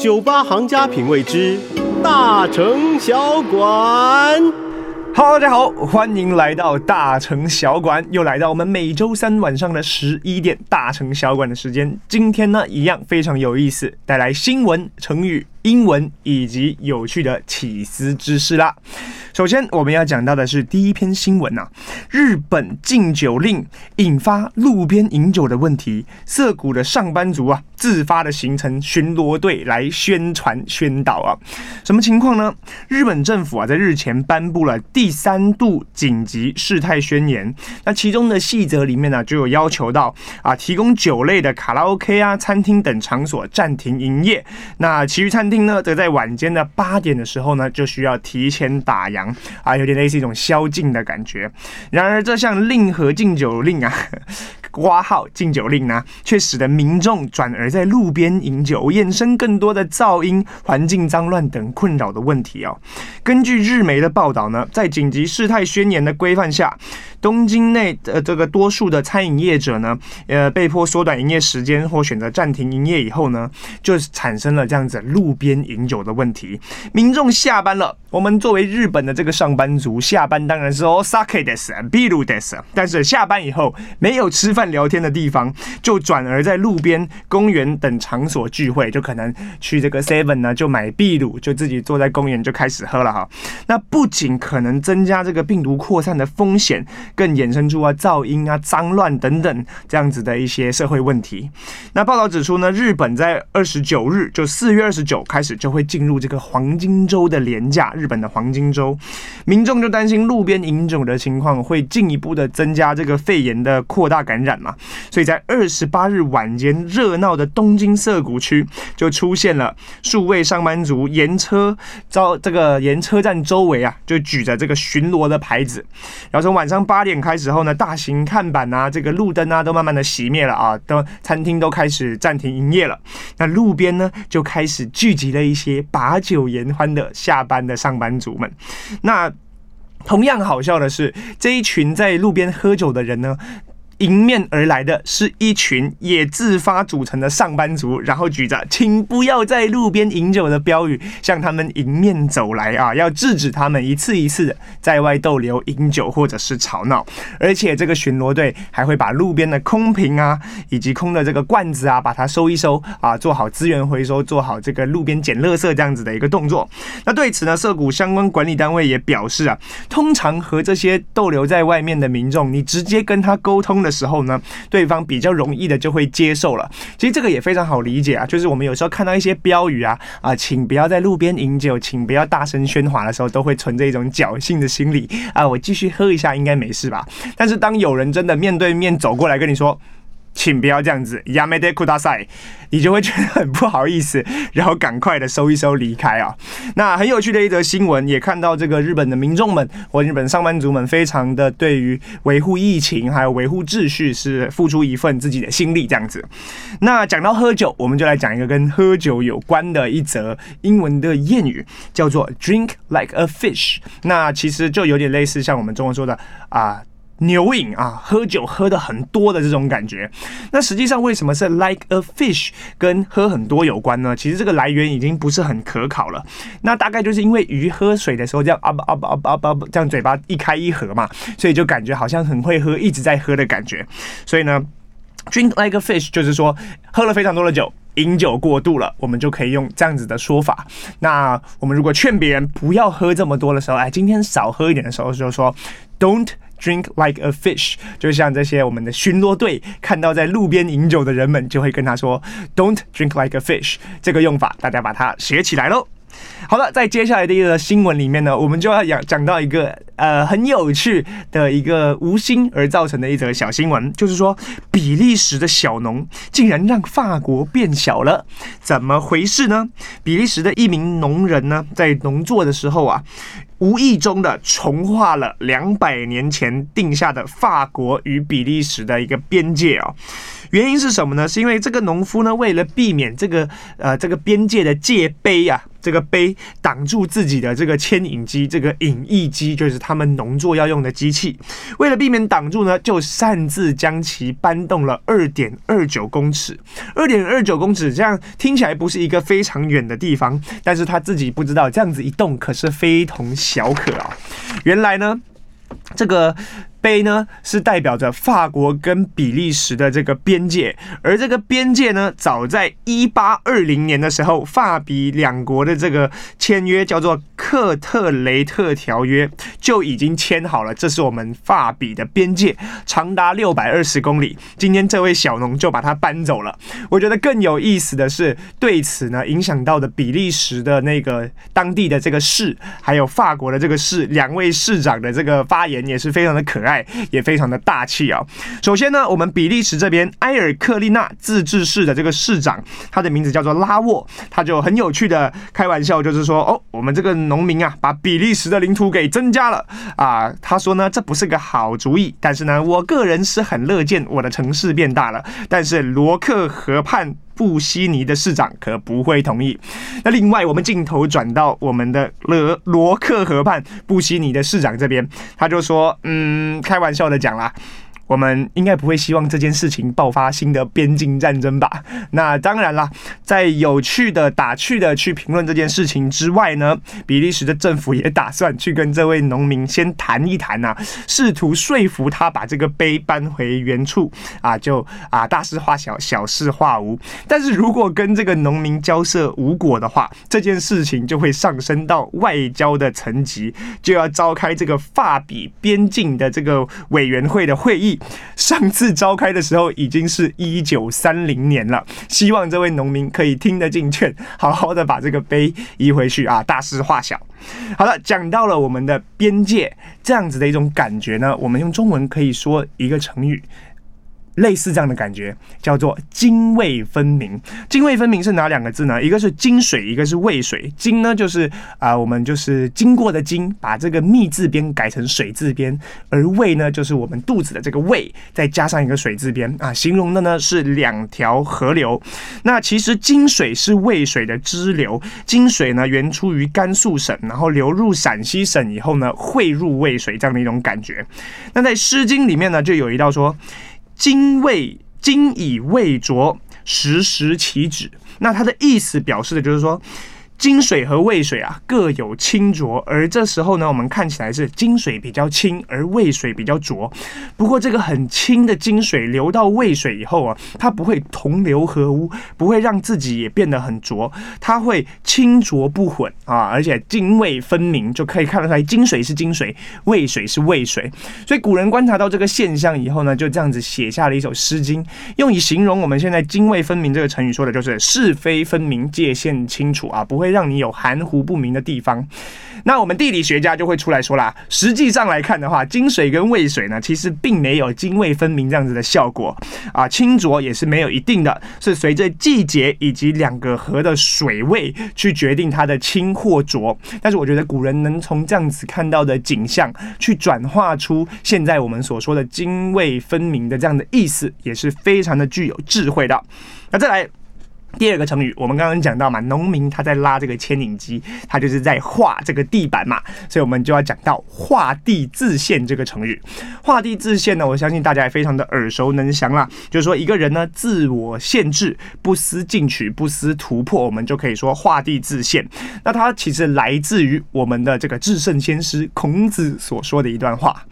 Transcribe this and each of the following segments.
酒吧行家品味之大城小馆。Hello，大家好，欢迎来到大城小馆，又来到我们每周三晚上的十一点大城小馆的时间。今天呢，一样非常有意思，带来新闻、成语。英文以及有趣的起司知识啦。首先，我们要讲到的是第一篇新闻呐、啊，日本禁酒令引发路边饮酒的问题，涩谷的上班族啊自发的形成巡逻队来宣传宣导啊。什么情况呢？日本政府啊在日前颁布了第三度紧急事态宣言，那其中的细则里面呢、就有要求到啊提供酒类的卡拉 OK 啊、餐厅等场所暂停营业，那其余餐定呢，则在晚间的八点的时候呢，就需要提前打烊啊，有点类似一种宵禁的感觉。然而，这项令和禁酒令啊，挂号禁酒令呢，却使得民众转而在路边饮酒，衍生更多的噪音、环境脏乱等困扰的问题哦。根据日媒的报道呢，在紧急事态宣言的规范下，东京内的这个多数的餐饮业者呢，呃，被迫缩短营业时间或选择暂停营业以后呢，就产生了这样子路边饮酒的问题。民众下班了，我们作为日本的这个上班族，下班当然是お酒です、ビールです，但是下班以后没有吃饭聊天的地方，就转而在路边、公园等场所聚会，就可能去这个 Seven 呢，就买秘鲁，就自己坐在公园就开始喝了哈。那不仅可能增加这个病毒扩散的风险， 更衍生出啊噪音啊、脏乱等等这样子的一些社会问题。那报道指出呢，日本在二十九日，就四月二十九开始就会进入这个黄金周的廉价，日本的黄金周，民众就担心路边饮酒的情况会进一步的增加这个肺炎的扩大感染嘛，所以在二十八日晚间热闹的东京涩谷区就出现了数位上班族沿车遭这个沿车站周围啊，就举着这个巡逻的牌子，然后从晚上八八点开始后呢，大型看板啊，这个路灯啊，都慢慢的熄灭了啊，都餐厅都开始暂停营业了，那路边呢就开始聚集了一些把酒言欢的下班的上班族们，那。同样好笑的是，这一群在路边喝酒的人呢，迎面而来的是一群也自发组成的上班族，然后举着“请不要在路边饮酒”的标语向他们迎面走来啊，要制止他们一次一次的在外逗留、饮酒或者是吵闹。而且这个巡逻队还会把路边的空瓶啊，以及空的这个罐子啊，把它收一收啊，做好资源回收，做好这个路边捡垃圾这样子的一个动作。那对此呢，涩谷相关管理单位也表示啊，通常和这些逗留在外面的民众，你直接跟他沟通的。时候呢，对方比较容易的就会接受了。其实这个也非常好理解啊，就是我们有时候看到一些标语啊啊，请不要在路边饮酒，请不要大声喧哗的时候，都会存着一种侥幸的心理啊，我继续喝一下应该没事吧。但是当有人真的面对面走过来跟你说，请不要这样子，やめてください，你就会觉得很不好意思，然后赶快的收一收离开啊。那很有趣的一则新闻，也看到这个日本的民众们或日本上班族们，非常的对于维护疫情还有维护秩序是付出一份自己的心力这样子。那讲到喝酒，我们就来讲一个跟喝酒有关的一则英文的谚语，叫做 “drink like a fish”。那其实就有点类似像我们中文说的啊。 牛饮啊，喝酒喝得很多的这种感觉。那实际上为什么是 like a fish 跟喝很多有关呢？其实这个来源已经不是很可考了。那大概就是因为鱼喝水的时候这样啊啊啊啊啊这样嘴巴一开一合嘛，所以就感觉好像很会喝，一直在喝的感觉。所以呢，drink like a fish 就是说喝了非常多的酒，饮酒过度了，我们就可以用这样子的说法。那我们如果劝别人不要喝这么多的时候，哎，今天少喝一点的时候，就说 don't。Drink like a fish，就像这些我们的巡逻队看到在路边饮酒的人们，就会跟他说：“Don't drink like a fish。”这个用法，大家把它学起来喽。好了，在接下来的一个新闻里面呢，我们就要讲讲到一个呃很有趣的一个无心而造成的一则小新闻，就是说比利时的小农竟然让法国变小了，怎么回事呢？比利时的一名农人呢，在农作的时候啊。无意中的重画了两百年前定下的法国与比利时的一个边界哦。原因是什么呢？是因为这个农夫呢，为了避免这个呃这个边界的界碑啊，这个碑挡住自己的这个牵引机，这个引翼机就是他们农作要用的机器。为了避免挡住呢，就擅自将其搬动了二点二九公尺。二点二九公尺这样听起来不是一个非常远的地方，但是他自己不知道，这样子一动可是非同小可啊。原来呢，这个。碑呢是代表着法国跟比利时的这个边界，而这个边界呢，早在一八二零年的时候，法比两国的这个签约叫做克特雷特条约就已经签好了，这是我们法比的边界，长达六百二十公里。今天这位小农就把它搬走了。我觉得更有意思的是，对此呢影响到的比利时的那个当地的这个市，还有法国的这个市，两位市长的这个发言也是非常的可爱。也非常的大气啊！首先呢，我们比利时这边埃尔克利纳自治市的这个市长，他的名字叫做拉沃，他就很有趣的开玩笑，就是说哦，我们这个农民啊，把比利时的领土给增加了啊。他说呢，这不是个好主意，但是呢，我个人是很乐见我的城市变大了。但是罗克河畔布希尼的市长可不会同意。那另外，我们镜头转到我们的罗罗克河畔布希尼的市长这边，他就说：“嗯，开玩笑的讲啦。”我们应该不会希望这件事情爆发新的边境战争吧？那当然啦，在有趣的打趣的去评论这件事情之外呢，比利时的政府也打算去跟这位农民先谈一谈呐，试图说服他把这个碑搬回原处啊，就啊大事化小，小事化无。但是如果跟这个农民交涉无果的话，这件事情就会上升到外交的层级，就要召开这个法比边境的这个委员会的会议。上次召开的时候已经是一九三零年了，希望这位农民可以听得进劝，好好的把这个碑移回去啊，大事化小。好了，讲到了我们的边界这样子的一种感觉呢，我们用中文可以说一个成语。类似这样的感觉，叫做泾渭分明。泾渭分明是哪两个字呢？一个是泾水，一个是渭水。泾呢，就是啊、我们就是经过的经，把这个密字边改成水字边；而渭呢，就是我们肚子的这个胃，再加上一个水字边啊，形容的呢是两条河流。那其实泾水是渭水的支流，泾水呢原出于甘肃省，然后流入陕西省以后呢，汇入渭水这样的一种感觉。那在《诗经》里面呢，就有一道说。精未精以渭浊，时时其止。那它的意思表示的就是说。金水和渭水啊各有清浊，而这时候呢，我们看起来是金水比较清，而渭水比较浊。不过这个很清的金水流到渭水以后啊，它不会同流合污，不会让自己也变得很浊，它会清浊不混啊，而且泾渭分明，就可以看得出来金水是金水，渭水是渭水。所以古人观察到这个现象以后呢，就这样子写下了一首诗经，用以形容我们现在泾渭分明这个成语，说的就是是非分明，界限清楚啊，不会。让你有含糊不明的地方，那我们地理学家就会出来说啦。实际上来看的话，泾水跟渭水呢，其实并没有泾渭分明这样子的效果啊。清浊也是没有一定的，是随着季节以及两个河的水位去决定它的清或浊。但是我觉得古人能从这样子看到的景象，去转化出现在我们所说的泾渭分明的这样的意思，也是非常的具有智慧的。那再来。第二个成语，我们刚刚讲到嘛，农民他在拉这个牵引机，他就是在画这个地板嘛，所以我们就要讲到画地自限这个成语。画地自限呢，我相信大家也非常的耳熟能详啦，就是说一个人呢自我限制，不思进取，不思突破，我们就可以说画地自限。那它其实来自于我们的这个至圣先师孔子所说的一段话。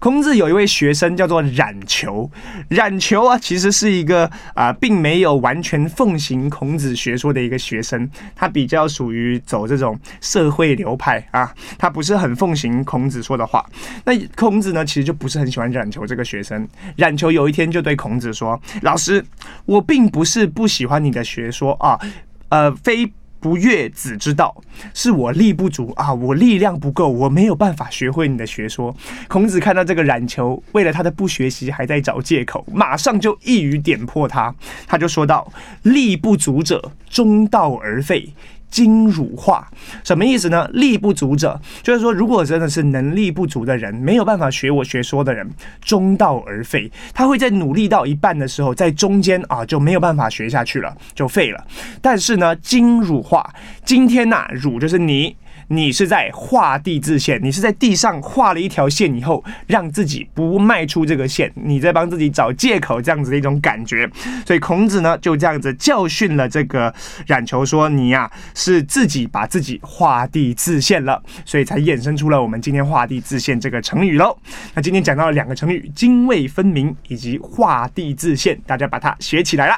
孔子有一位学生叫做冉求，冉求啊，其实是一个啊、并没有完全奉行孔子学说的一个学生，他比较属于走这种社会流派啊，他不是很奉行孔子说的话。那孔子呢，其实就不是很喜欢冉求这个学生。冉求有一天就对孔子说：“老师，我并不是不喜欢你的学说啊，呃，非。”不悦子之道，是我力不足啊，我力量不够，我没有办法学会你的学说。孔子看到这个冉求，为了他的不学习还在找借口，马上就一语点破他，他就说道：“力不足者，中道而废。”精乳化，什么意思呢？力不足者，就是说，如果真的是能力不足的人，没有办法学我学说的人，中道而废。他会在努力到一半的时候，在中间啊就没有办法学下去了，就废了。但是呢，精乳化，今天呐、啊，乳就是你。你是在画地自限，你是在地上画了一条线以后，让自己不迈出这个线，你在帮自己找借口，这样子的一种感觉。所以孔子呢就这样子教训了这个冉求，说你呀、是自己把自己画地自限了，所以才衍生出了我们今天画地自限这个成语喽。那今天讲到了两个成语：泾渭分明以及画地自限，大家把它学起来了。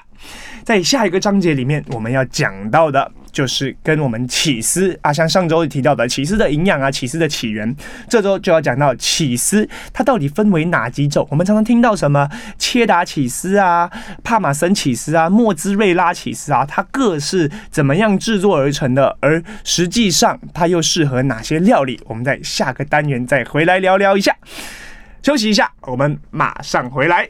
在下一个章节里面，我们要讲到的。就是跟我们起司啊，像上周提到的起司的营养啊，起司的起源，这周就要讲到起司它到底分为哪几种？我们常常听到什么切达起司啊、帕玛森起司啊、莫兹瑞拉起司啊，它各是怎么样制作而成的？而实际上它又适合哪些料理？我们在下个单元再回来聊聊一下。休息一下，我们马上回来。